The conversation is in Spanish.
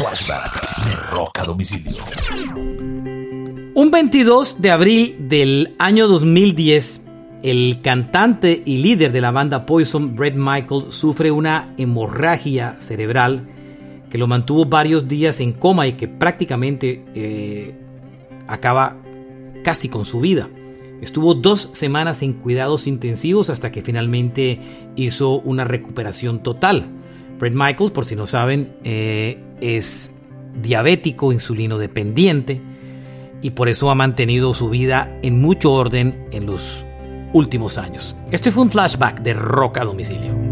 Flashback de Roca Domicilio. Un 22 de abril del año 2010, el cantante y líder de la banda Poison, Brett Michael, sufre una hemorragia cerebral que lo mantuvo varios días en coma y que prácticamente eh, acaba casi con su vida. Estuvo dos semanas en cuidados intensivos hasta que finalmente hizo una recuperación total. Brett Michaels, por si no saben, eh, es diabético, insulino dependiente y por eso ha mantenido su vida en mucho orden en los últimos años. Este fue un flashback de Roca Domicilio.